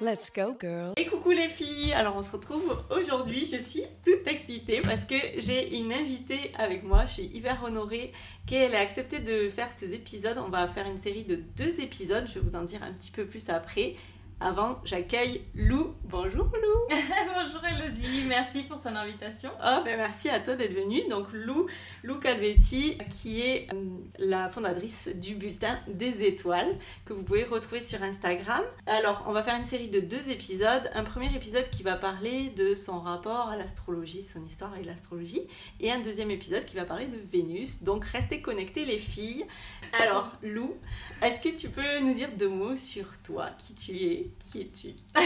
Let's go, girl. Et coucou les filles Alors on se retrouve aujourd'hui, je suis toute excitée parce que j'ai une invitée avec moi, je suis hyper honorée qu'elle ait accepté de faire ces épisodes. On va faire une série de deux épisodes, je vais vous en dire un petit peu plus après. Avant, j'accueille Lou. Bonjour Lou. Bonjour Elodie, merci pour ton invitation. Oh, ben merci à toi d'être venue. Donc Lou, Lou Calvetti, qui est euh, la fondatrice du bulletin des étoiles, que vous pouvez retrouver sur Instagram. Alors, on va faire une série de deux épisodes. Un premier épisode qui va parler de son rapport à l'astrologie, son histoire avec l'astrologie, et un deuxième épisode qui va parler de Vénus. Donc restez connectés les filles. Alors Lou, est-ce que tu peux nous dire deux mots sur toi, qui tu es? Qui es-tu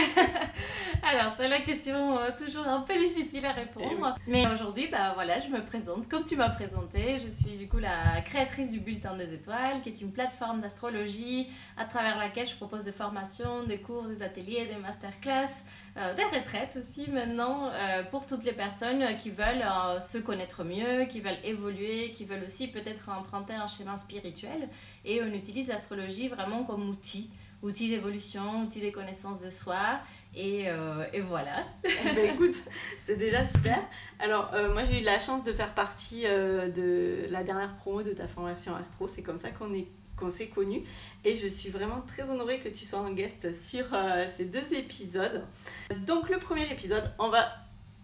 Alors, c'est la question euh, toujours un peu difficile à répondre. Eh Mais aujourd'hui, bah voilà, je me présente comme tu m'as présenté. Je suis du coup la créatrice du Bulletin des Étoiles, qui est une plateforme d'astrologie à travers laquelle je propose des formations, des cours, des ateliers, des masterclass, euh, des retraites aussi maintenant euh, pour toutes les personnes qui veulent se connaître mieux, qui veulent évoluer, qui veulent aussi peut-être emprunter un schéma spirituel. Et on utilise l'astrologie vraiment comme outil outil d'évolution, outil des connaissances de soi. Et, euh, voilà. Eh ben, écoute, c'est déjà super. Alors, euh, moi, j'ai eu la chance de faire partie euh, de la dernière promo de ta formation Astro. C'est comme ça qu'on est qu'on s'est connus et je suis vraiment très honorée que tu sois en guest sur ces deux épisodes. Donc le premier épisode, on va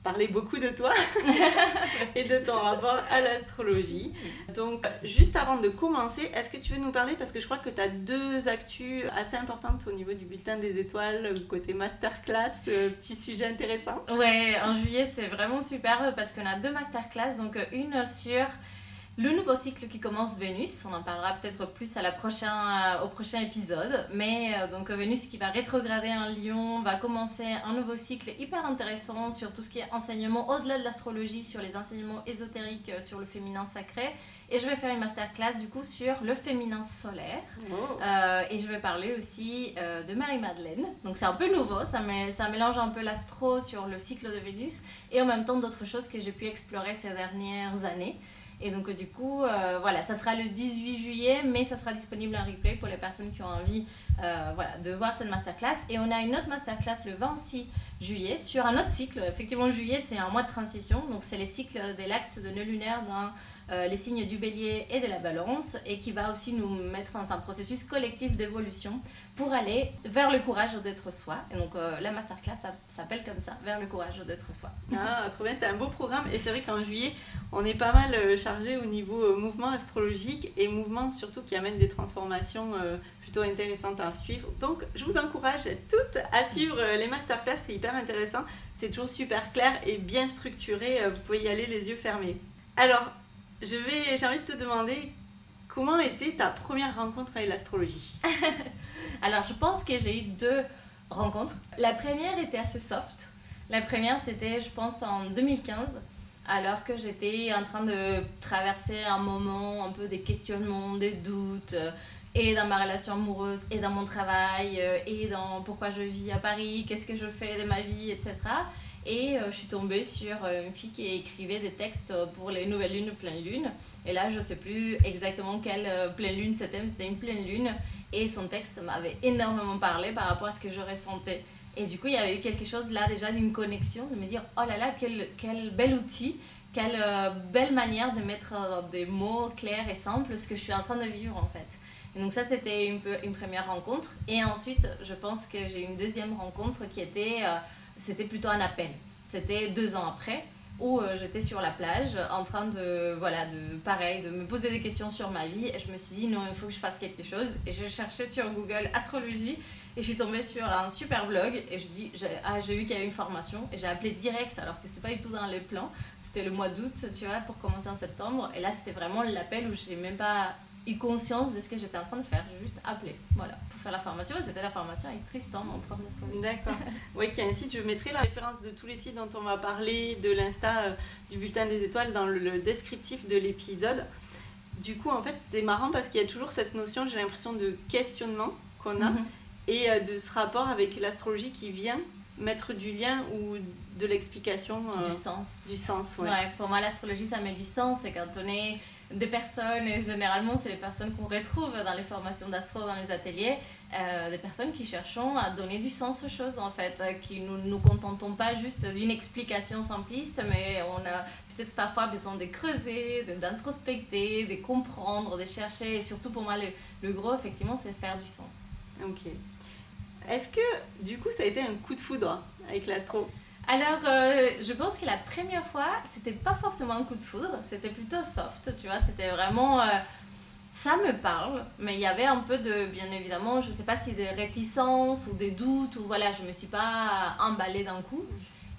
parler beaucoup de toi et de ton rapport à l'astrologie. Donc, juste avant de commencer, est-ce que tu veux nous parler, parce que je crois que tu as deux actus assez importantes au niveau du bulletin des étoiles, côté masterclass, euh, petit sujet intéressant. Ouais, en juillet, c'est vraiment super parce qu'on a deux masterclass, donc une sur le nouveau cycle qui commence Vénus, on en parlera peut-être plus à la prochain, euh, au prochain épisode, mais euh, donc Vénus qui va rétrograder en Lion, va commencer un nouveau cycle hyper intéressant sur tout ce qui est enseignement au-delà de l'astrologie, sur les enseignements ésotériques, euh, sur le féminin sacré. Et je vais faire une masterclass du coup sur le féminin solaire. Et je vais parler aussi de Marie-Madeleine. Donc c'est un peu nouveau, ça, ça mélange un peu l'astro sur le cycle de Vénus et en même temps d'autres choses que j'ai pu explorer ces dernières années. Et donc, du coup, euh, voilà, ça sera le 18 juillet, mais ça sera disponible en replay pour les personnes qui ont envie euh, voilà, de voir cette masterclass. Et on a une autre masterclass le 26 juillet sur un autre cycle. Effectivement, juillet, c'est un mois de transition. Donc, c'est les cycles des l'axe de nœud lunaire dans euh, les signes du bélier et de la balance et qui va aussi nous mettre dans un processus collectif d'évolution pour aller vers le courage d'être soi. Et donc euh, la masterclass s'appelle comme ça, vers le courage d'être soi. Ah, trop bien, c'est un beau programme et c'est vrai qu'en juillet, on est pas mal euh, chargé au niveau mouvement astrologique et mouvement surtout qui amène des transformations plutôt intéressantes à suivre. Donc je vous encourage toutes à suivre les masterclass, c'est hyper intéressant. C'est toujours super clair et bien structuré, vous pouvez y aller les yeux fermés. Alors, je vais, j'ai envie de te demander comment était ta première rencontre avec l'astrologie Alors, je pense que j'ai eu deux rencontres. La première était assez soft. La première, c'était, je pense, en 2015, alors que j'étais en train de traverser un moment un peu des questionnements, des doutes, et dans ma relation amoureuse, et dans mon travail, euh, et dans pourquoi je vis à Paris, qu'est-ce que je fais de ma vie, etc. Et je suis tombée sur une fille qui écrivait des textes pour les nouvelles lunes, pleine lune. Et là, je ne sais plus exactement quelle pleine lune c'était, mais c'était une pleine lune. Et son texte m'avait énormément parlé par rapport à ce que je ressentais. Et du coup, il y avait eu quelque chose là déjà d'une connexion, de me dire, oh là là, quel, quel bel outil, quelle euh, belle manière de mettre des mots clairs et simples ce que je suis en train de vivre en fait. Donc ça, c'était une, première rencontre. Et ensuite, je pense que j'ai une deuxième rencontre qui était, euh, c'était plutôt un appel. C'était deux ans après où euh, j'étais sur la plage en train de, voilà, de, pareil, de me poser des questions sur ma vie. Et je me suis dit, non, il faut que je fasse quelque chose. Et je cherchais sur Google astrologie et je suis tombée sur un super blog. Et je dis, j'ai ah, vu qu'il y avait une formation. Et j'ai appelé direct, alors que c'était pas du tout dans les plans. C'était le mois d'août, tu vois, pour commencer en septembre. Et là, c'était vraiment l'appel où je n'ai même pas eu conscience de ce que j'étais en train de faire. J'ai juste appelé, voilà, pour faire la formation. C'était la formation avec Tristan, mon prof d'astrologie. D'accord. Oui, qui a un site. Je mettrai la référence de tous les sites dont on va parler, de l'Insta, euh, du bulletin des étoiles, dans le, descriptif de l'épisode. Du coup, en fait, c'est marrant parce qu'il y a toujours cette notion, j'ai l'impression, de questionnement qu'on a mhm. et euh, de ce rapport avec l'astrologie qui vient mettre du lien ou de l'explication. Euh, du sens. Du sens, ouais. ouais pour moi, l'astrologie, ça met du sens. Et quand on est des personnes, et généralement c'est les personnes qu'on retrouve dans les formations d'astro, dans les ateliers, euh, des personnes qui cherchons à donner du sens aux choses en fait, euh, qui nous nous contentons pas juste d'une explication simpliste, mais on a peut-être parfois besoin de creuser, d'introspecter, de comprendre, de chercher, et surtout pour moi le, le gros effectivement c'est faire du sens. Ok. Est-ce que du coup ça a été un coup de foudre avec l'astro? Alors, euh, je pense que la première fois, c'était pas forcément un coup de foudre, c'était plutôt soft, tu vois, c'était vraiment. Euh, ça me parle, mais il y avait un peu de, bien évidemment, je sais pas si des réticences ou des doutes, ou voilà, je me suis pas emballée d'un coup.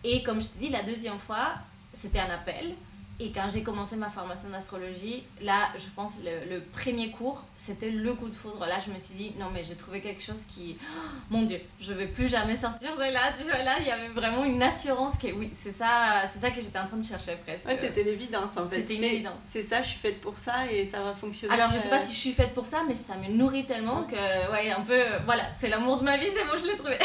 Et comme je te dis, la deuxième fois, c'était un appel. Et quand j'ai commencé ma formation d'astrologie, là, je pense le, le premier cours, c'était le coup de foudre. Là, je me suis dit, non, mais j'ai trouvé quelque chose qui. mon Dieu, je vais plus jamais sortir de là. Tu vois, là, il y avait vraiment une assurance que, oui, c'est ça, c'est ça que j'étais en train de chercher presque. Ouais, c'était l'évidence en fait. C'était une évidence. C'est ça, je suis faite pour ça et ça va fonctionner. Alors, je sais pas euh, si je suis faite pour ça, mais ça me nourrit tellement que, ouais, un peu. Voilà, c'est l'amour de ma vie, c'est bon, je l'ai trouvé.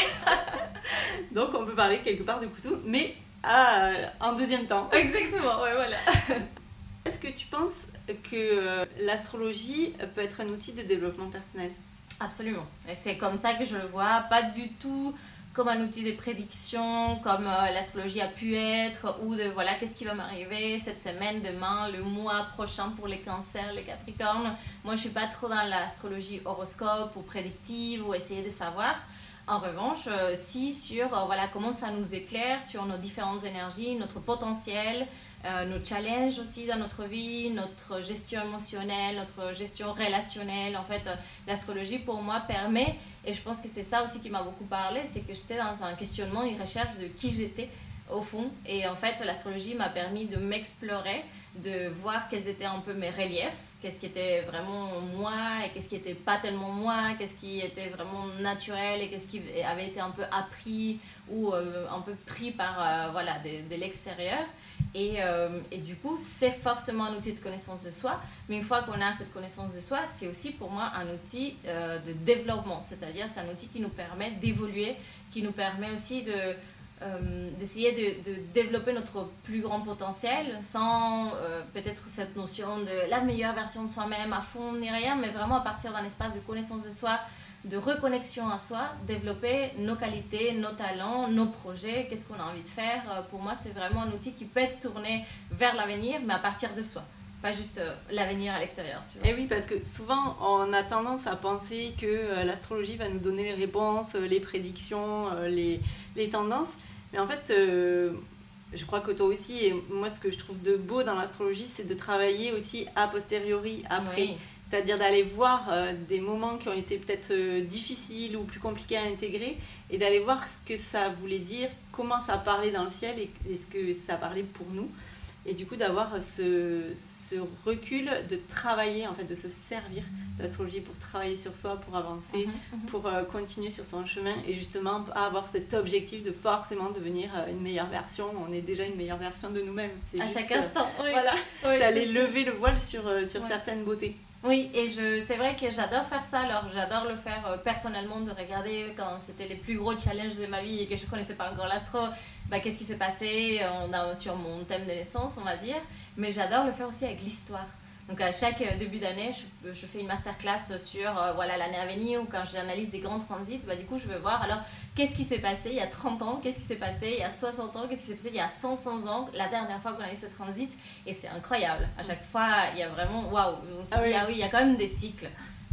Donc, on peut parler quelque part de couteau, mais ah, en deuxième temps. Exactement, ouais, voilà. Est-ce que tu penses que euh, l'astrologie peut être un outil de développement personnel? Absolument. Et c'est comme ça que je le vois, pas du tout comme un outil de prédiction, comme euh, l'astrologie a pu être, ou de voilà, qu'est-ce qui va m'arriver cette semaine, demain, le mois prochain pour les cancers, les capricornes. Moi, je suis pas trop dans l'astrologie horoscope ou prédictive ou essayer de savoir. En revanche, euh, si sur euh, voilà, comment ça nous éclaire sur nos différentes énergies, notre potentiel, euh, nos challenges aussi dans notre vie, notre gestion émotionnelle, notre gestion relationnelle. En fait, l'astrologie pour moi permet, et je pense que c'est ça aussi qui m'a beaucoup parlé, c'est que j'étais dans un questionnement, une recherche de qui j'étais au fond. Et en fait, l'astrologie m'a permis de m'explorer, de voir quels étaient un peu mes reliefs, qu'est-ce qui était vraiment moi et qu'est-ce qui était pas tellement moi, qu'est-ce qui était vraiment naturel et qu'est-ce qui avait été un peu appris ou euh, un peu pris par euh, voilà de, l'extérieur. Et, euh, et, du coup, c'est forcément un outil de connaissance de soi, mais une fois qu'on a cette connaissance de soi, c'est aussi pour moi un outil de développement, c'est-à-dire c'est un outil qui nous permet d'évoluer, qui nous permet aussi de euh, d'essayer de, développer notre plus grand potentiel sans euh, peut-être cette notion de la meilleure version de soi-même à fond ni rien, mais vraiment à partir d'un espace de connaissance de soi, de reconnexion à soi, développer nos qualités, nos talents, nos projets, qu'est-ce qu'on a envie de faire. Euh, pour moi, c'est vraiment un outil qui peut être tourné vers l'avenir, mais à partir de soi pas juste l'avenir à l'extérieur. Et eh oui, parce que souvent on a tendance à penser que l'astrologie va nous donner les réponses, les prédictions, les, les tendances. Mais en fait, euh, je crois que toi aussi, et moi ce que je trouve de beau dans l'astrologie, c'est de travailler aussi a posteriori, après. C'est-à-dire d'aller voir euh, des moments qui ont été peut-être euh, difficiles ou plus compliqués à intégrer et d'aller voir ce que ça voulait dire, comment ça parlait dans le ciel et, ce que ça parlait pour nous. Et du coup, d'avoir ce, ce, recul, de travailler, en fait, de se servir d'astrologie pour travailler sur soi, pour avancer, Mhm, mhm. pour euh, continuer sur son chemin et justement avoir cet objectif de forcément devenir euh, une meilleure version. On est déjà une meilleure version de nous-mêmes. À juste, chaque euh, instant. oui. Voilà, Oui, d'aller lever le voile sur, sur Ouais. certaines beautés. Oui, et je, c'est vrai que j'adore faire ça. Alors, j'adore le faire euh, personnellement, de regarder quand c'était les plus gros challenges de ma vie et que je connaissais pas encore l'astro, bah, qu'est-ce qui s'est passé? Sur mon thème de naissance, on va dire. Mais j'adore le faire aussi avec l'histoire. Donc, à chaque euh, début d'année, je, je fais une masterclass sur euh, voilà l'année à venir ou quand j'analyse des grands transits, bah, du coup, je veux voir alors qu'est-ce qui s'est passé il y a 30 ans, qu'est-ce qui s'est passé il y a 60 ans, qu'est-ce qui s'est passé il y a 500 ans, la dernière fois qu'on a eu ce transit. Et c'est incroyable. À chaque fois, il y a vraiment waouh. Ah oui. ah oui, il y a quand même des cycles.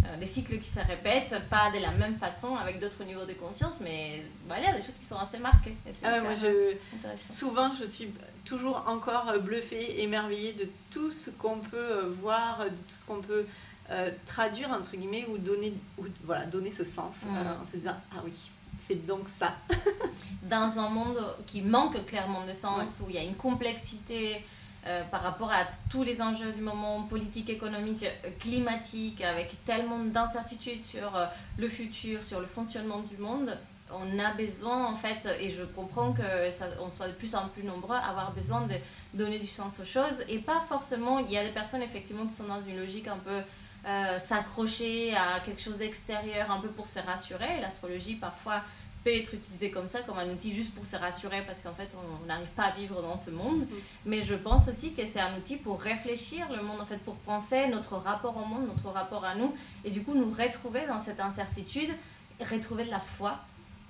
Euh, des cycles qui se répètent, pas de la même façon, avec d'autres niveaux de conscience, mais voilà, il y a des choses qui sont assez marquées. Et c'est Ah ouais, moi, je, souvent, je suis toujours encore euh, bluffée, émerveillée de tout ce qu'on peut euh, voir, de tout ce qu'on peut euh, traduire, entre guillemets, ou donner, ou, voilà, donner ce sens Mm. euh, en se disant Ah oui, c'est donc ça. Dans un monde qui manque clairement de sens, où il y a une complexité euh, par rapport à tous les enjeux du moment, politique, économique, climatique, avec tellement d'incertitudes sur le futur, sur le fonctionnement du monde, on a besoin en fait, et je comprends que ça, on soit de plus en plus nombreux à avoir besoin de donner du sens aux choses, et pas forcément, il y a des personnes effectivement qui sont dans une logique un peu euh, s'accrocher à quelque chose d'extérieur, un peu pour se rassurer, l'astrologie parfois peut être utilisée comme ça, comme un outil juste pour se rassurer parce qu'en fait on n'arrive pas à vivre dans ce monde. Mais je pense aussi que c'est un outil pour réfléchir le monde, en fait, pour penser notre rapport au monde, notre rapport à nous, et du coup nous retrouver dans cette incertitude, retrouver de la foi,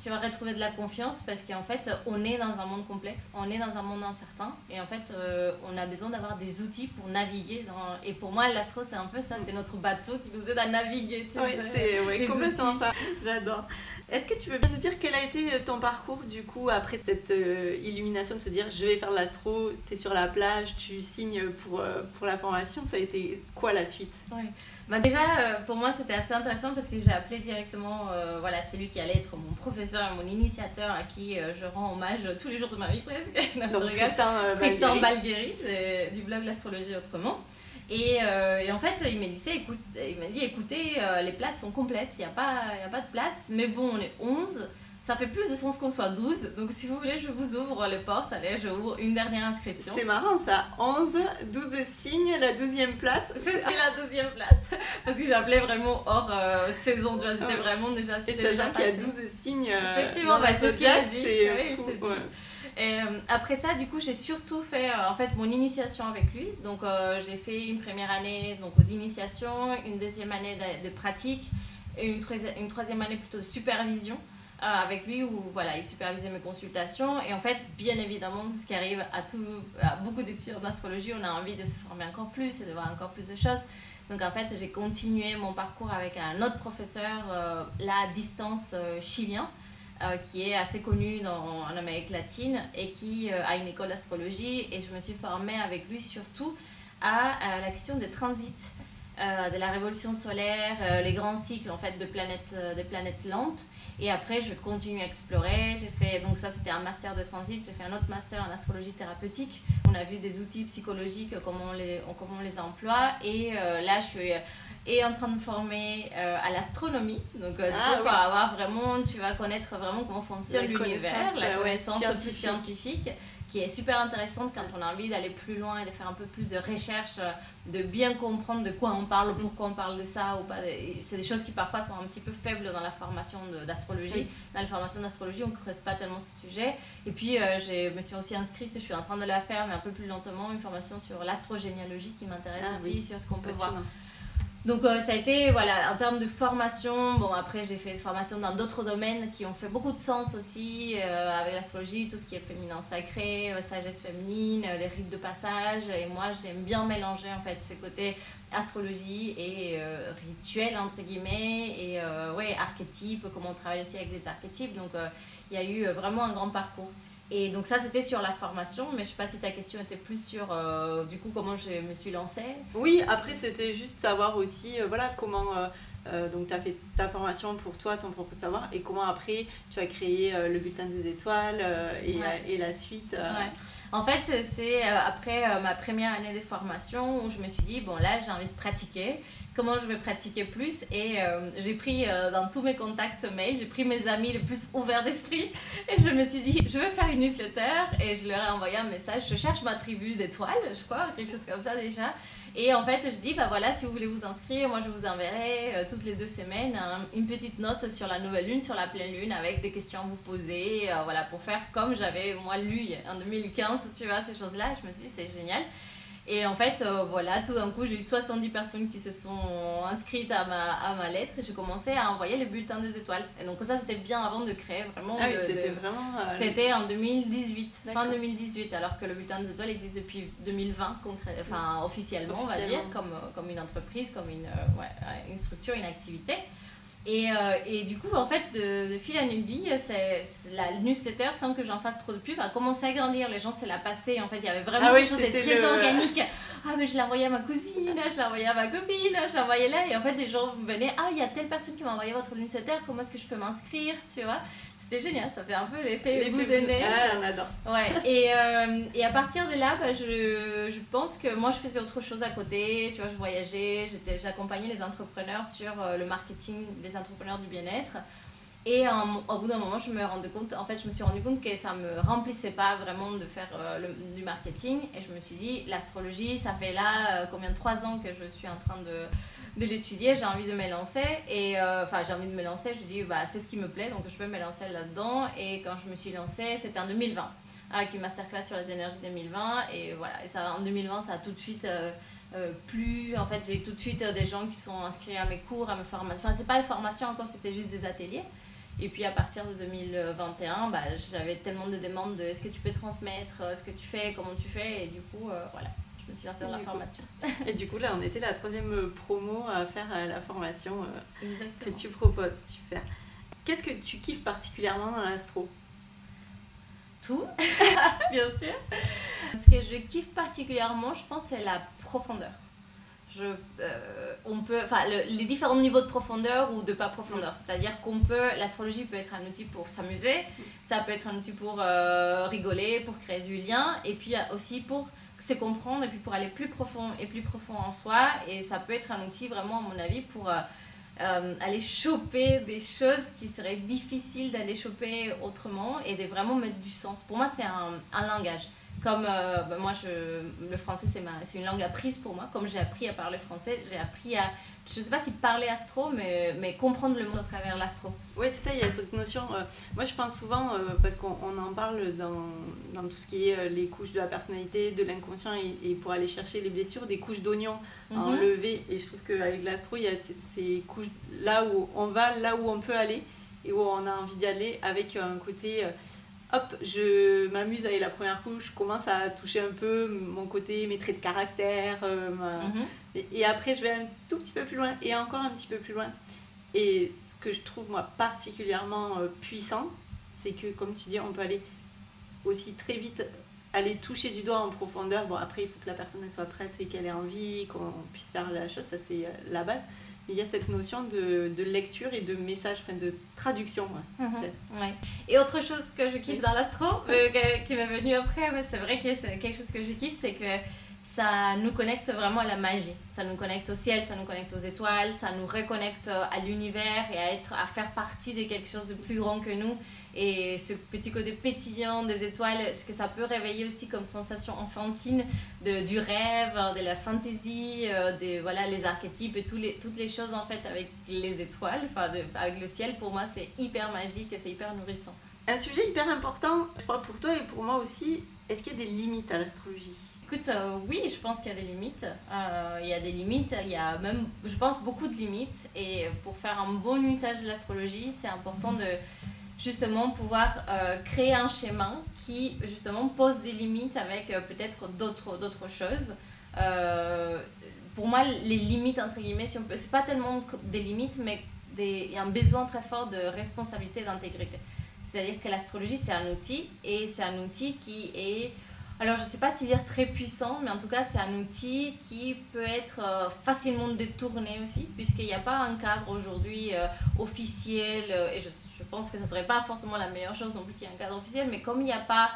tu vas retrouver de la confiance parce qu'en fait on est dans un monde complexe, on est dans un monde incertain, et en fait euh, on a besoin d'avoir des outils pour naviguer. Dans... Et pour moi l'astro c'est un peu ça, c'est notre bateau qui nous aide à naviguer. tu Oui, c'est ouais, complètement outils. ça. J'adore. Est-ce que tu veux bien nous dire quel a été euh, ton parcours du coup après cette euh, illumination de se dire je vais faire de l'astro, tu es sur la plage, tu signes pour, euh, pour la formation, ça a été quoi la suite? Ouais. Bah déjà, euh, pour moi, c'était assez intéressant parce que j'ai appelé directement, voilà, c'est lui qui allait être mon professeur, mon initiateur, à qui je rends hommage tous les jours de ma vie presque. Non, Donc. Tristan, du blog L'astrologie autrement. Et, euh, et en fait, il m'a dit, écoute, il m'a dit écoutez, euh, les places sont complètes, il n'y a, pas- y a pas de place, mais bon, on est 11, ça fait plus de sens qu'on soit 12, donc si vous voulez, je vous ouvre les portes, allez, je ouvre une dernière inscription. C'est marrant ça, 11, 12 signes, la 12e place. C'est la deuxième place. Parce que appelé vraiment hors euh, saison, tu vois, c'était Ah. vraiment déjà. Et sachant déjà qu'il y a passé. 12 signes Effectivement, bah, c'est ce qu'il a dit. c'est ouais. Euh, après ça, du coup, j'ai surtout fait euh, en fait mon initiation avec lui. Donc, euh, j'ai fait une première année donc d'initiation, une deuxième année de, pratique, et une, une troisième année plutôt de supervision avec lui où voilà, il supervisait mes consultations. Et en fait, bien évidemment, ce qui arrive à, tout, à beaucoup d'étudiants d'astrologie, on a envie de se former encore plus et de voir encore plus de choses. Donc en fait, j'ai continué mon parcours avec un autre professeur, là à distance chilien, euh, qui est assez connu dans, en Amérique latine et qui euh, a une école d'astrologie. Et je me suis formée avec lui surtout à, à la question des transits, euh, de la révolution solaire, euh, les grands cycles en fait de planètes, euh, des planètes lentes. Et après, je continue à explorer. J'ai fait, donc ça c'était un master de transit, j'ai fait un autre master en astrologie thérapeutique. On a vu des outils psychologiques, comment on les, comment on les emploie. Et là, je suis et en train de former à l'astronomie. Donc, du Ah pour avoir vraiment, tu vas connaître vraiment comment fonctionne l'univers, la connaissance scientifique. scientifique, qui est super intéressante quand on a envie d'aller plus loin et de faire un peu plus de recherche, euh, de bien comprendre de quoi on parle, pourquoi on parle de ça ou pas. C'est des choses qui parfois sont un petit peu faibles dans la formation d'astrologie. Dans la formation d'astrologie, on ne creuse pas tellement ce sujet. Et puis, euh, je me suis aussi inscrite, je suis en train de la faire, mais un peu plus lentement, une formation sur l'astrogénéalogie qui m'intéresse Ah aussi, oui. sur ce qu'on peut voir. Donc euh, ça a été, voilà, en termes de formation, bon après j'ai fait des formations dans d'autres domaines qui ont fait beaucoup de sens aussi, euh, avec l'astrologie, tout ce qui est féminin sacré, euh, sagesse féminine, les rites de passage, et moi j'aime bien mélanger en fait ces côtés astrologie et rituel entre guillemets, et ouais, archétypes, comment on travaille aussi avec les archétypes, donc il y a eu vraiment un grand parcours. Et donc ça c'était sur la formation, mais je sais pas si ta question était plus sur euh, du coup comment je me suis lancée. Oui, après c'était juste savoir aussi euh, voilà comment euh, donc tu as fait ta formation pour toi, ton propre savoir et comment après tu as créé le bulletin des étoiles et, Ouais. et la suite. Ouais. En fait, c'est euh, après euh, ma première année de formation où je me suis dit, bon là j'ai envie de pratiquer, comment je vais pratiquer plus? Et euh, j'ai pris dans tous mes contacts mail, j'ai pris mes amis les plus ouverts d'esprit. Et je me suis dit, je veux faire une newsletter. Et je leur ai envoyé un message, je cherche ma tribu d'étoiles, je crois, quelque chose comme ça déjà. Et en fait, je dis, bah voilà, si vous voulez vous inscrire, moi je vous enverrai euh, toutes les deux semaines une petite note sur la nouvelle lune, sur la pleine lune, avec des questions à vous poser, euh, voilà, pour faire comme j'avais moi lu en 2015, tu vois, ces choses-là. Je me suis dit, c'est génial. Et en fait, euh, voilà, tout d'un coup, j'ai eu 70 personnes qui se sont inscrites à ma, à ma lettre et j'ai commencé à envoyer les bulletins des étoiles. Et donc ça, c'était bien avant de créer vraiment. Ah oui, c'était vraiment... Euh, c'était en 2018, fin 2018, alors que le bulletin des étoiles existe depuis 2020, enfin officiellement, on va dire, comme, comme une entreprise, comme une, euh, ouais, une structure, une activité. Et, euh, et, du coup, en fait, de, fil en aiguille, la newsletter, sans que j'en fasse trop de pub, a commencé à grandir. Les gens se la passaient. En fait, il y avait vraiment ah des choses très organiques. Ah, mais je l'ai envoyé à ma cousine, je l'ai envoyé à ma copine, je l'ai envoyé là. Et en fait, les gens venaient Ah, il y a telle personne qui m'a envoyé votre newsletter, comment est-ce que je peux m'inscrire? Tu vois? C'était génial, ça fait un peu l'effet bout de neige. Ah, on adore. Ouais, et, euh, et, à partir de là, bah, je, je, pense que moi, je faisais autre chose à côté. Tu vois, je voyageais, j'accompagnais les entrepreneurs sur euh, le marketing des entrepreneurs du bien-être. Et au bout d'un moment, je me compte, en fait, je me suis rendu compte que ça me remplissait pas vraiment de faire euh, du marketing. Et je me suis dit, l'astrologie, ça fait là combien de trois ans que je suis en train de de l'étudier, j'ai envie de me lancer. Et euh, enfin, j'ai envie de me lancer, je dis, bah, c'est ce qui me plaît, donc je peux me lancer là-dedans. Et quand je me suis lancée, c'était en 2020, avec une masterclass sur les énergies 2020. Et voilà, et ça, en 2020, ça a tout de suite. Euh, euh, plu. En fait, j'ai tout de suite des gens qui sont inscrits à mes cours, à mes formations. Enfin, c'est pas des formations encore, c'était juste des ateliers. Et puis à partir de 2021, bah, j'avais tellement de demandes de est-ce que tu peux transmettre, ce que tu fais, comment tu fais? Et du coup, voilà je me suis lancée dans la formation. Et du coup, là, on était la troisième promo à faire à la formation euh, que tu proposes. Super. Qu'est-ce que tu kiffes particulièrement dans l'astro? Tout, bien sûr. Ce que je kiffe particulièrement, je pense, c'est la profondeur. Je, euh, on peut, enfin, les différents niveaux de profondeur ou de pas profondeur. Mm. C'est-à-dire qu'on peut, l'astrologie peut être un outil pour s'amuser, mm. ça peut être un outil pour euh, rigoler, pour créer du lien, et puis aussi pour c'est comprendre et puis pour aller plus profond et plus profond en soi. Et ça peut être un outil vraiment, à mon avis, pour euh, aller choper des choses qui seraient difficiles d'aller choper autrement et de vraiment mettre du sens. Pour moi, c'est un, un langage. Comme euh, bah, moi, je, le français, c'est une langue apprise pour moi. Comme j'ai appris à parler français, j'ai appris à je sais pas si parler astro, mais, mais comprendre le monde à travers l'astro. Oui, c'est ça, il y a cette notion. Euh, moi, je pense souvent, euh, parce qu'on en parle dans, dans, tout ce qui est les couches de la personnalité, de l'inconscient, et, pour aller chercher les blessures, des couches d'oignons à mhm. enlever. Et je trouve qu'avec l'astro, il y a ces, ces, couches là où on va, là où on peut aller, et où on a envie d'y aller, avec un côté hop, je m'amuse avec la première couche, je commence à toucher un peu mon côté, mes traits de caractère. Euh, mhm. et, après, je vais un tout petit peu plus loin et encore un petit peu plus loin. Et ce que je trouve, moi, particulièrement euh, puissant, c'est que, comme tu dis, on peut aller aussi très vite aller toucher du doigt en profondeur. Bon, après, il faut que la personne soit prête et qu'elle ait envie, qu'on puisse faire la chose, ça c'est euh, la base il y a cette notion de, de lecture et de message, enfin de traduction. Ouais, mhm. Et autre chose que je kiffe dans l'astro, euh, qui m'est venu après, mais c'est vrai que c'est quelque chose que je kiffe, c'est que ça nous connecte vraiment à la magie. Ça nous connecte au ciel, ça nous connecte aux étoiles, ça nous reconnecte à l'univers et à, être, à faire partie de quelque chose de plus grand que nous. Et ce petit côté pétillant des étoiles, ce que ça peut réveiller aussi comme sensation enfantine de, du rêve, de la fantaisie, euh, des, voilà, les archétypes et toutes les choses en fait avec les étoiles, enfin avec le ciel, pour moi c'est hyper magique et c'est hyper nourrissant. Un sujet hyper important, je crois pour toi et pour moi aussi, est-ce qu'il y a des limites à l'astrologie? Écoute, euh, oui, je pense qu'il y a des limites. Euh, il y a des limites, il y a même, je pense, beaucoup de limites. Et pour faire un bon usage de l'astrologie, c'est important de justement pouvoir euh, créer un schéma qui justement pose des limites avec peut-être d'autres, d'autres choses. pour moi, les limites, entre guillemets, si on peut, c'est pas tellement des limites, mais des, il y a un besoin très fort de responsabilité et d'intégrité. C'est-à-dire que l'astrologie, c'est un outil et c'est un outil qui est alors, je ne sais pas si dire très puissant, mais en tout cas, c'est un outil qui peut être euh, facilement détourné aussi, puisqu'il n'y a pas un cadre aujourd'hui euh, officiel, euh, et je, pense que ce ne serait pas forcément la meilleure chose non plus qu'il y ait un cadre officiel, mais comme il n'y a pas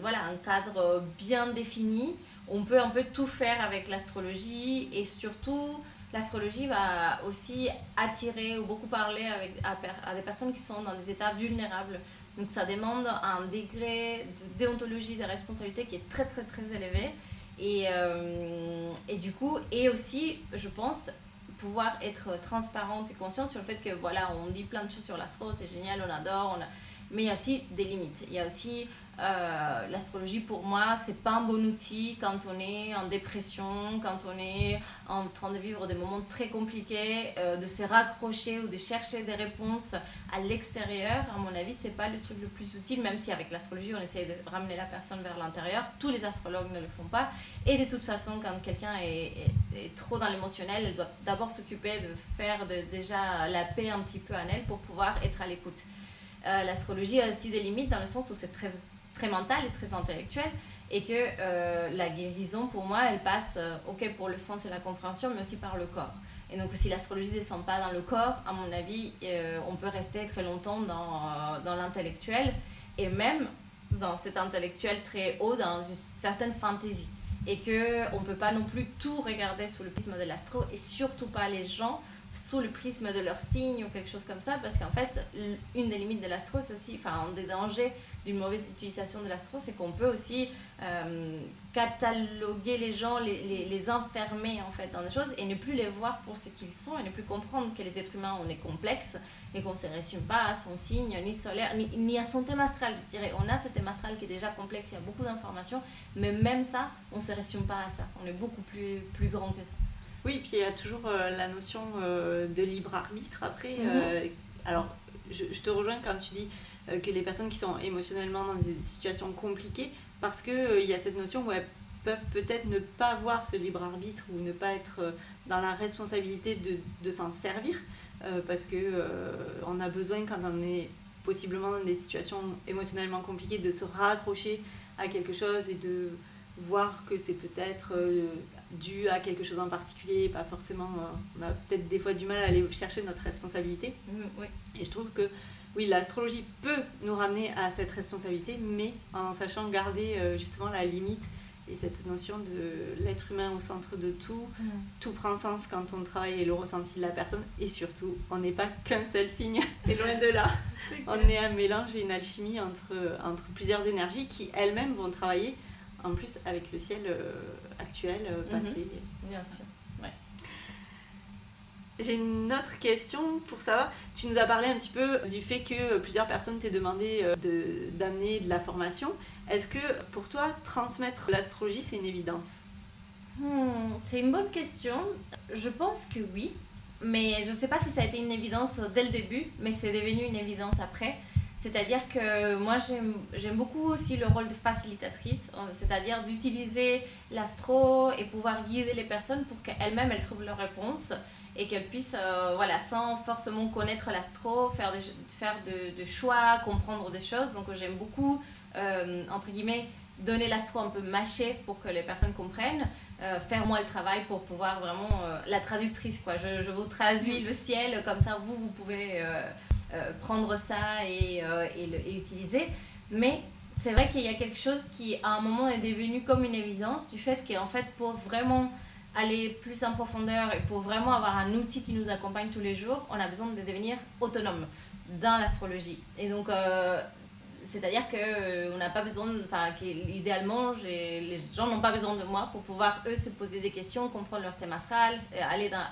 voilà, un cadre bien défini. On peut un peu tout faire avec l'astrologie et surtout l'astrologie va aussi attirer ou beaucoup parler avec, à, des personnes qui sont dans des états vulnérables. Donc ça demande un degré de déontologie, de responsabilité qui est très très très élevé. Et, euh, et du coup, et aussi, je pense, pouvoir être transparente et consciente sur le fait que voilà, on dit plein de choses sur l'astro, c'est génial, on adore, mais il y a aussi des limites. Il y a aussi euh, l'astrologie pour moi, c'est pas un bon outil quand on est en dépression, quand on est en train de vivre des moments très compliqués, euh, de se raccrocher ou de chercher des réponses à l'extérieur. À mon avis, c'est pas le truc le plus utile, même si avec l'astrologie on essaie de ramener la personne vers l'intérieur. Tous les astrologues ne le font pas. Et de toute façon, quand quelqu'un est, est, trop dans l'émotionnel, elle doit d'abord s'occuper de faire déjà la paix un petit peu en elle pour pouvoir être à l'écoute. Euh, l'astrologie a aussi des limites dans le sens où c'est très très mental et très intellectuel et que euh, la guérison pour moi elle passe euh, ok pour le sens et la compréhension mais aussi par le corps. Et donc si l'astrologie ne descend pas dans le corps à mon avis euh, on peut rester très longtemps dans, dans l'intellectuel et même dans cet intellectuel très haut dans une certaine fantaisie. Et que on peut pas non plus tout regarder sous le prisme de l'astro et surtout pas les gens sous le prisme de leur signe ou quelque chose comme ça, parce qu'en fait, une des limites de l'astro, c'est aussi, enfin, un des dangers d'une mauvaise utilisation de l'astro, c'est qu'on peut aussi euh, cataloguer les gens, les, les, enfermer en fait dans des choses et ne plus les voir pour ce qu'ils sont et ne plus comprendre que les êtres humains, on est complexes et qu'on ne se résume pas à son signe, ni solaire, ni, ni, à son thème astral, je dirais. On a ce thème astral qui est déjà complexe, il y a beaucoup d'informations, mais même ça, on ne se résume pas à ça. On est beaucoup plus, plus grand que ça. Oui, puis il y a toujours euh, la notion euh, de libre arbitre après. Mm -hmm. alors, je, je, te rejoins quand tu dis que les personnes qui sont émotionnellement dans des situations compliquées, parce qu'il il y a cette notion où elles peuvent peut-être ne pas avoir ce libre arbitre ou ne pas être dans la responsabilité de, de s'en servir, parce que on a besoin quand on est possiblement dans des situations émotionnellement compliquées de se raccrocher à quelque chose et de voir que c'est peut-être dû à quelque chose en particulier, pas forcément. Euh, on a peut-être des fois du mal à aller chercher notre responsabilité. Oui. Et je trouve que oui, l'astrologie peut nous ramener à cette responsabilité, mais en sachant garder euh, justement la limite et cette notion de l'être humain au centre de tout. Mmh. Tout prend sens quand on travaille et le ressenti de la personne. Et surtout, on n'est pas qu'un seul signe, et loin de là. Est on est un mélange et une alchimie entre, entre plusieurs énergies qui elles-mêmes vont travailler en plus avec le ciel euh, actuel, euh, passé. Mmh. Bien sûr. Ouais. J'ai une autre question pour savoir. Tu nous as parlé un petit peu du fait que plusieurs personnes t'aient demandé euh, d'amener de, de, la formation. Est-ce que pour toi, transmettre l'astrologie, c'est une évidence? Hmm, C'est une bonne question. Je pense que oui. Mais je ne sais pas si ça a été une évidence dès le début, mais c'est devenu une évidence après. C'est-à-dire que moi, j'aime beaucoup aussi le rôle de facilitatrice, c'est-à-dire d'utiliser l'astro et pouvoir guider les personnes pour qu'elles-mêmes, elles trouvent leurs réponses et qu'elles puissent, euh, voilà, sans forcément connaître l'astro, faire, des, faire de, choix, comprendre des choses. Donc j'aime beaucoup, euh, entre guillemets, donner l'astro un peu mâché pour que les personnes comprennent, euh, faire moi le travail pour pouvoir vraiment, la traductrice, quoi. Je, vous traduis le ciel, comme ça vous, vous pouvez prendre ça et, euh, et, utiliser. Mais c'est vrai qu'il y a quelque chose qui, à un moment, est devenu comme une évidence du fait qu'en fait, pour vraiment aller plus en profondeur et pour vraiment avoir un outil qui nous accompagne tous les jours, on a besoin de devenir autonome dans l'astrologie. Et donc, euh, c'est-à-dire qu'on n'a pas besoin, enfin, idéalement, les gens n'ont pas besoin de moi pour pouvoir, eux, se poser des questions, comprendre leur thème astral, aller dans,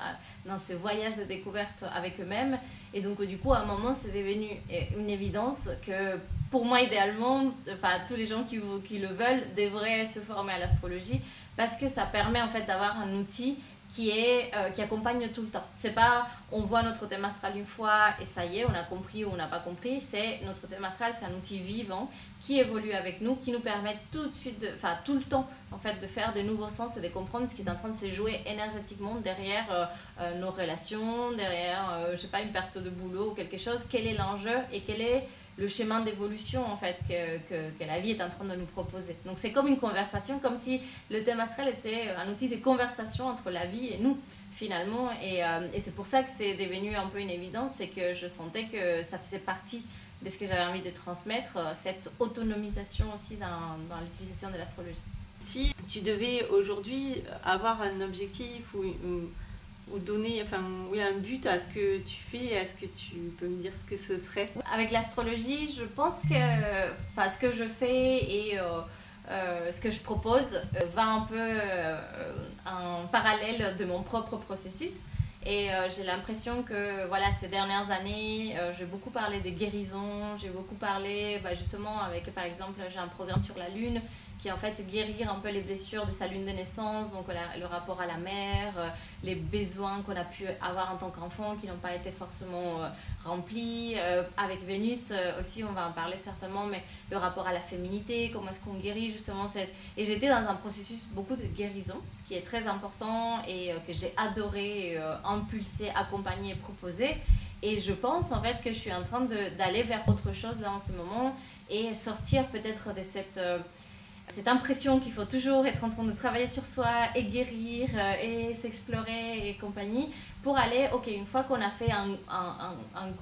dans ces voyages de découverte avec eux-mêmes. Et donc, du coup, à un moment, c'est devenu une évidence que, pour moi, idéalement, enfin, tous les gens qui, qui le veulent devraient se former à l'astrologie parce que ça permet, en fait, d'avoir un outil qui, est, euh, qui accompagne tout le temps. C'est pas on voit notre thème astral une fois et ça y est, on a compris ou on n'a pas compris. C'est notre thème astral, c'est un outil vivant qui évolue avec nous, qui nous permet tout de suite, enfin tout le temps, en fait, de faire de nouveaux sens et de comprendre ce qui est en train de se jouer énergétiquement derrière euh, euh, nos relations, derrière, je sais pas, une perte de boulot ou quelque chose. Quel est l'enjeu et quel est le chemin d'évolution en fait que, que, la vie est en train de nous proposer. Donc c'est comme une conversation, comme si le thème astral était un outil de conversation entre la vie et nous finalement. Et, euh, et c'est pour ça que c'est devenu un peu une évidence, c'est que je sentais que ça faisait partie de ce que j'avais envie de transmettre, euh, cette autonomisation aussi dans, dans l'utilisation de l'astrologie. Si tu devais aujourd'hui avoir un objectif ou, ou, ou donner enfin, oui, un but à ce que tu fais, est-ce que tu peux me dire ce que ce serait Avec l'astrologie, je pense que enfin, ce que je fais et euh, euh, ce que je propose euh, va un peu en parallèle de mon propre processus. Et j'ai l'impression que voilà, ces dernières années, j'ai beaucoup parlé des guérisons, j'ai beaucoup parlé bah, justement avec, par exemple, j'ai un programme sur la Lune qui est en fait guérir un peu les blessures de sa Lune de naissance, donc le rapport à la mère, euh, les besoins qu'on a pu avoir en tant qu'enfant qui n'ont pas été forcément euh, remplis. Euh, avec Vénus aussi, on va en parler certainement, mais le rapport à la féminité, comment est-ce qu'on guérit justement cette... Et j'étais dans un processus beaucoup de guérison, ce qui est très important et que j'ai adoré impulser, accompagner et proposer. Et je pense en fait que je suis en train d'aller vers autre chose là en ce moment et sortir peut-être de cette, cette impression qu'il faut toujours être en train de travailler sur soi et guérir euh, et s'explorer et compagnie pour aller, ok, une fois qu'on a fait un,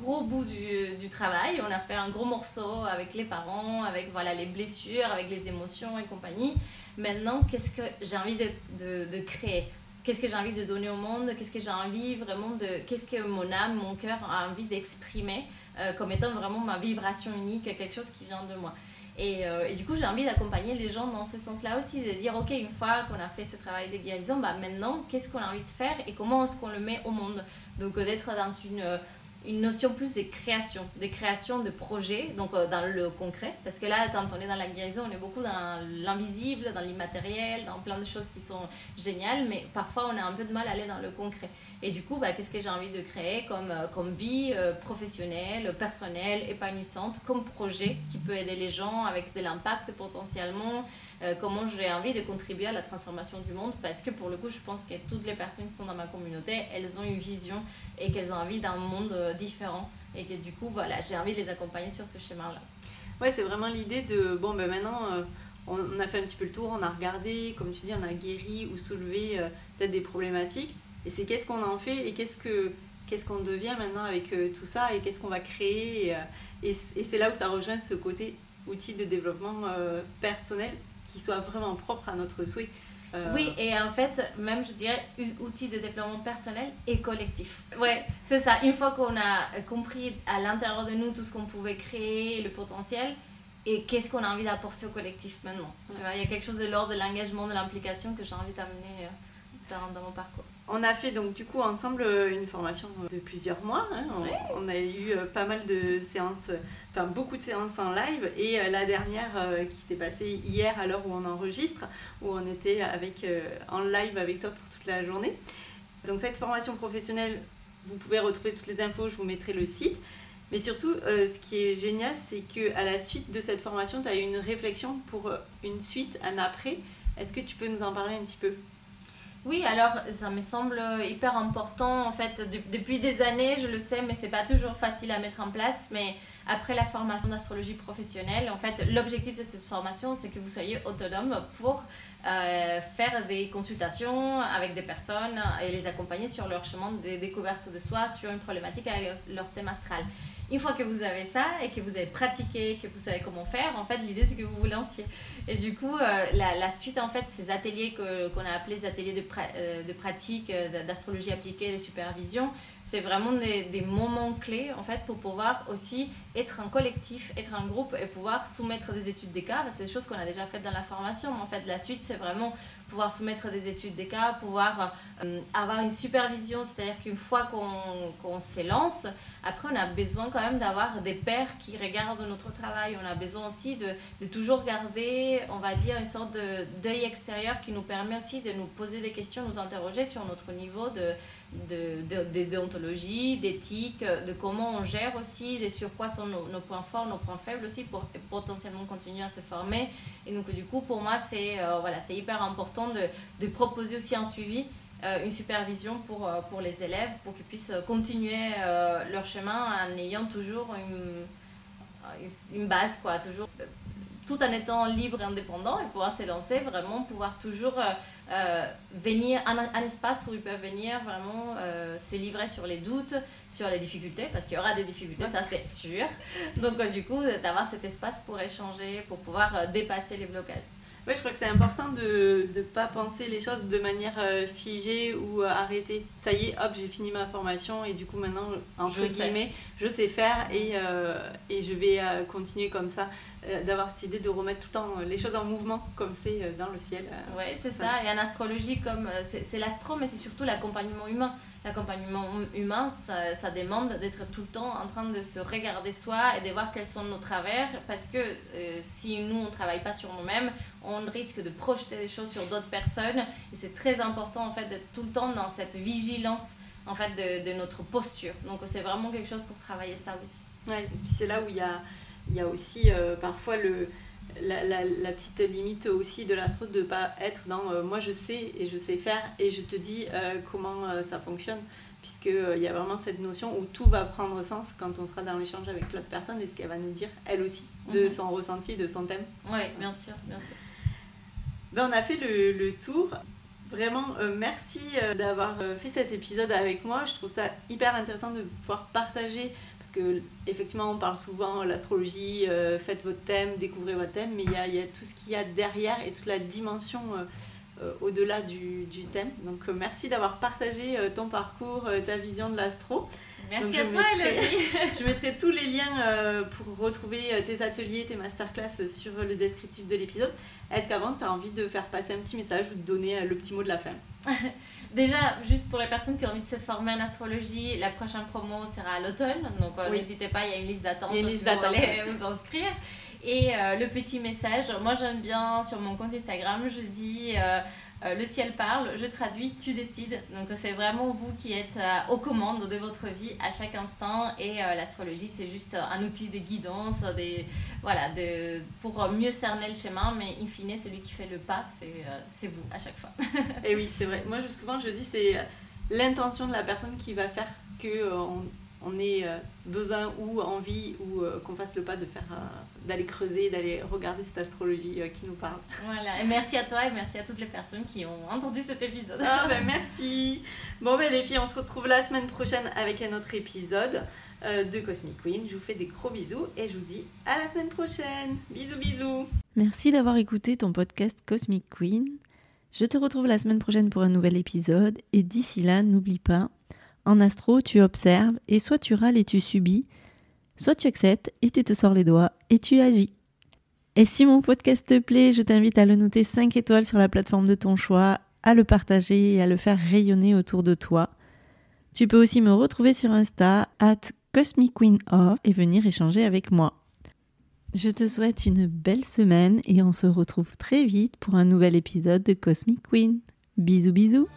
gros bout du, travail, on a fait un gros morceau avec les parents, avec voilà, les blessures, avec les émotions et compagnie, maintenant qu'est-ce que j'ai envie de créer? Qu'est-ce que j'ai envie de donner au monde? Qu'est-ce que j'ai envie vraiment de... Qu'est-ce que mon âme, mon cœur a envie d'exprimer euh, comme étant vraiment ma vibration unique, quelque chose qui vient de moi? Et, euh, et du coup, j'ai envie d'accompagner les gens dans ce sens-là aussi, de dire, ok, une fois qu'on a fait ce travail de guérison, bah maintenant, qu'est-ce qu'on a envie de faire et comment est-ce qu'on le met au monde? Donc euh, d'être dans une, euh, une notion plus de création, de création de projets, donc dans le concret. Parce que là, quand on est dans la guérison, on est beaucoup dans l'invisible, dans l'immatériel, dans plein de choses qui sont géniales, mais parfois on a un peu de mal à aller dans le concret. Et du coup, bah, qu'est-ce que j'ai envie de créer comme, euh, comme vie euh, professionnelle, personnelle, épanouissante, comme projet qui peut aider les gens avec de l'impact potentiellement, euh, comment j'ai envie de contribuer à la transformation du monde, parce que pour le coup, je pense que toutes les personnes qui sont dans ma communauté, elles ont une vision et qu'elles ont envie d'un monde différent. Et que du coup, voilà, j'ai envie de les accompagner sur ce chemin-là. Ouais, c'est vraiment l'idée de bon, ben maintenant, on, a fait un petit peu le tour, on a regardé, comme tu dis, on a guéri ou soulevé peut-être des problématiques. Et c'est qu'est-ce qu'on en fait et qu'est-ce que qu'est-ce qu'on devient maintenant avec euh, tout ça et qu'est-ce qu'on va créer. Et, euh, et, c'est là où ça rejoint ce côté outil de développement euh, personnel qui soit vraiment propre à notre souhait. Euh, Oui, et en fait, même je dirais, outil de développement personnel et collectif. Ouais, c'est ça. Une fois qu'on a compris à l'intérieur de nous tout ce qu'on pouvait créer, le potentiel, et qu'est-ce qu'on a envie d'apporter au collectif maintenant. Tu vois, il y a quelque chose de l'ordre de l'engagement, de l'implication que j'ai envie d'amener dans, dans mon parcours. On a fait donc du coup ensemble euh, une formation de plusieurs mois. hein. On, Ouais. on a eu euh, pas mal de séances, euh, enfin beaucoup de séances en live. Et euh, la dernière euh, qui s'est passée hier à l'heure où on enregistre, où on était avec, euh, en live avec toi pour toute la journée. Donc cette formation professionnelle, vous pouvez retrouver toutes les infos, je vous mettrai le site. Mais surtout, euh, ce qui est génial, c'est que à la suite de cette formation, tu as eu une réflexion pour euh, une suite, un après. Est-ce que tu peux nous en parler un petit peu? Oui, alors ça me semble hyper important. En fait, de- depuis des années, je le sais, mais c'est pas toujours facile à mettre en place. Mais après la formation d'astrologie professionnelle, en fait, l'objectif de cette formation, c'est que vous soyez autonome pour euh, faire des consultations avec des personnes et les accompagner sur leur chemin de découverte de soi, sur une problématique avec leur, thème astral. Une fois que vous avez ça et que vous avez pratiqué, que vous savez comment faire, en fait, l'idée c'est que vous vous lanciez. Et du coup, euh, la, suite, en fait, ces ateliers qu'on a appelés des ateliers de, euh, pratique, d'astrologie appliquée, de supervision, c'est vraiment des, moments clés, en fait, pour pouvoir aussi être un collectif, être un groupe et pouvoir soumettre des études des cas. C'est des choses qu'on a déjà faites dans la formation, mais en fait, la suite, c'est vraiment pouvoir soumettre des études des cas, pouvoir euh, avoir une supervision, c'est-à-dire qu'une fois qu'on qu'on s'élance, après, on a besoin quand même d'avoir des pairs qui regardent notre travail. On a besoin aussi de, de toujours garder, on va dire, une sorte d'œil extérieur qui nous permet aussi de nous poser des questions, nous interroger sur notre niveau de, de, de, de déontologie, d'éthique, de comment on gère aussi, de sur quoi sont nos, points forts, nos points faibles aussi pour potentiellement continuer à se former. Et donc, du coup, pour moi, c'est euh, voilà, c'est hyper important de, de proposer aussi un suivi euh, une supervision pour, euh, pour les élèves pour qu'ils puissent continuer leur chemin en ayant toujours une, une base, quoi, toujours tout en étant libre et indépendant et pouvoir s'élancer, vraiment pouvoir toujours euh, euh, venir, un, un, espace où ils peuvent venir vraiment euh, se livrer sur les doutes, sur les difficultés, parce qu'il y aura des difficultés, ça c'est sûr. Donc du coup, d'avoir cet espace pour échanger, pour pouvoir dépasser les blocages. Oui, je crois que c'est important de ne pas penser les choses de manière figée ou arrêtée. Ça y est, hop, j'ai fini ma formation et du coup maintenant, entre je guillemets, sais. je sais faire et, euh, et je vais continuer comme ça. D'avoir cette idée de remettre tout le temps les choses en mouvement comme c'est dans le ciel. oui, c'est ça. ça. Et en astrologie, comme c'est l'astro, mais c'est surtout l'accompagnement humain l'accompagnement humain, ça, ça demande d'être tout le temps en train de se regarder soi et de voir quels sont nos travers, parce que euh, si nous, on ne travaille pas sur nous-mêmes, on risque de projeter des choses sur d'autres personnes, et c'est très important, en fait, d'être tout le temps dans cette vigilance, en fait, de, de notre posture. Donc, c'est vraiment quelque chose pour travailler ça aussi. Ouais, et puis c'est là où il y a, il y a aussi euh, parfois le la, la, la, petite limite aussi de l'astro de ne pas être dans euh, moi je sais et je sais faire et je te dis euh, comment ça fonctionne puisqu'il il y a vraiment cette notion où tout va prendre sens quand on sera dans l'échange avec l'autre personne et ce qu'elle va nous dire elle aussi de mhm. son ressenti, de son thème. Oui, bien sûr, bien sûr. Ben, on a fait le, le tour. Vraiment, euh, merci euh, d'avoir euh, fait cet épisode avec moi. Je trouve ça hyper intéressant de pouvoir partager parce que effectivement, on parle souvent l'astrologie, faites votre thème, découvrez votre thème, mais il y a, y a, tout ce qu'il y a derrière et toute la dimension au-delà du, du, thème. Donc, merci d'avoir partagé ton parcours, ta vision de l'astro. Merci à toi, mettrai, je mettrai tous les liens pour retrouver tes ateliers, tes masterclass sur le descriptif de l'épisode. Est-ce qu'avant, tu as envie de faire passer un petit message ou de donner euh, le petit mot de la fin? Déjà, juste pour les personnes qui ont envie de se former en astrologie, la prochaine promo sera à l'automne. Donc euh, n'hésitez pas, il y a une liste d'attente si vous voulez vous inscrire. Et euh, le petit message, moi j'aime bien sur mon compte Instagram, je dis euh, le ciel parle, je traduis, tu décides. Donc c'est vraiment vous qui êtes euh, aux commandes de votre vie à chaque instant et euh, l'astrologie c'est juste un outil de guidance, voilà, de, pour mieux cerner le chemin, mais in fine celui qui fait le pas c'est vous à chaque fois. et oui c'est vrai, moi souvent je dis c'est l'intention de la personne qui va faire que on ait euh, besoin ou envie ou euh, qu'on fasse le pas de faire euh, d'aller creuser, d'aller regarder cette astrologie qui nous parle. Voilà, et merci à toi et merci à toutes les personnes qui ont entendu cet épisode. Ah ben merci. Bon ben les filles, on se retrouve la semaine prochaine avec un autre épisode de Cosmic Queen. Je vous fais des gros bisous et je vous dis à la semaine prochaine. Bisous bisous. Merci d'avoir écouté ton podcast Cosmic Queen. Je te retrouve la semaine prochaine pour un nouvel épisode et d'ici là, n'oublie pas en astro, tu observes et soit tu râles et tu subis, soit tu acceptes et tu te sors les doigts et tu agis. Et si mon podcast te plaît, je t'invite à le noter 5 étoiles sur la plateforme de ton choix, à le partager et à le faire rayonner autour de toi. Tu peux aussi me retrouver sur Insta, at CosmicQueenOf, et venir échanger avec moi. Je te souhaite une belle semaine et on se retrouve très vite pour un nouvel épisode de Cosmic Queen. Bisous bisous